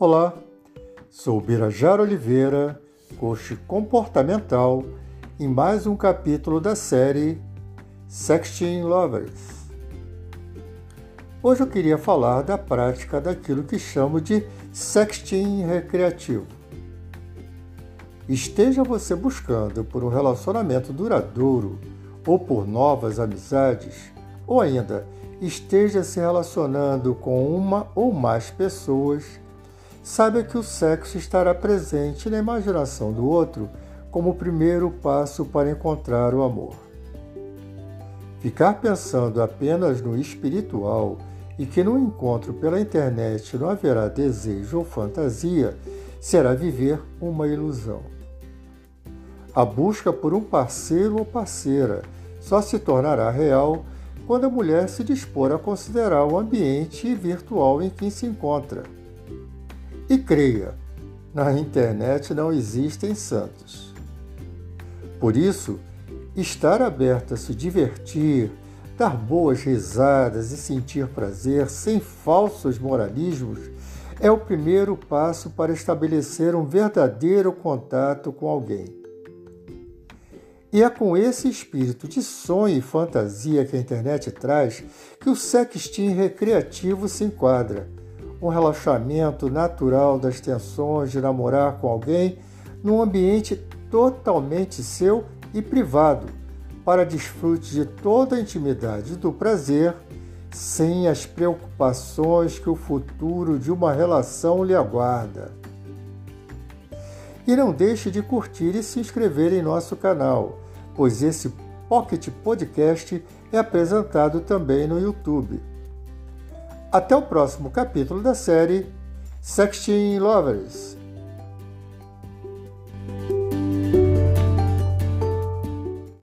Olá, sou Birajara Oliveira, coach comportamental, em mais um capítulo da série Sexting Lovers. Hoje eu queria falar da prática daquilo que chamo de sexting recreativo. Esteja você buscando por um relacionamento duradouro ou por novas amizades, ou ainda esteja se relacionando com uma ou mais pessoas saiba que o sexo estará presente na imaginação do outro como o primeiro passo para encontrar o amor. Ficar pensando apenas no espiritual e que no encontro pela internet não haverá desejo ou fantasia será viver uma ilusão. A busca por um parceiro ou parceira só se tornará real quando a mulher se dispor a considerar o ambiente virtual em que se encontra e creia, na internet não existem santos. Por isso, estar aberto a se divertir, dar boas risadas e sentir prazer sem falsos moralismos é o primeiro passo para estabelecer um verdadeiro contato com alguém. E é com esse espírito de sonho e fantasia que a internet traz que o sexting recreativo se enquadra um relaxamento natural das tensões de namorar com alguém num ambiente totalmente seu e privado, para desfrute de toda a intimidade do prazer, sem as preocupações que o futuro de uma relação lhe aguarda. E não deixe de curtir e se inscrever em nosso canal, pois esse Pocket Podcast é apresentado também no YouTube. Até o próximo capítulo da série Sexting Lovers.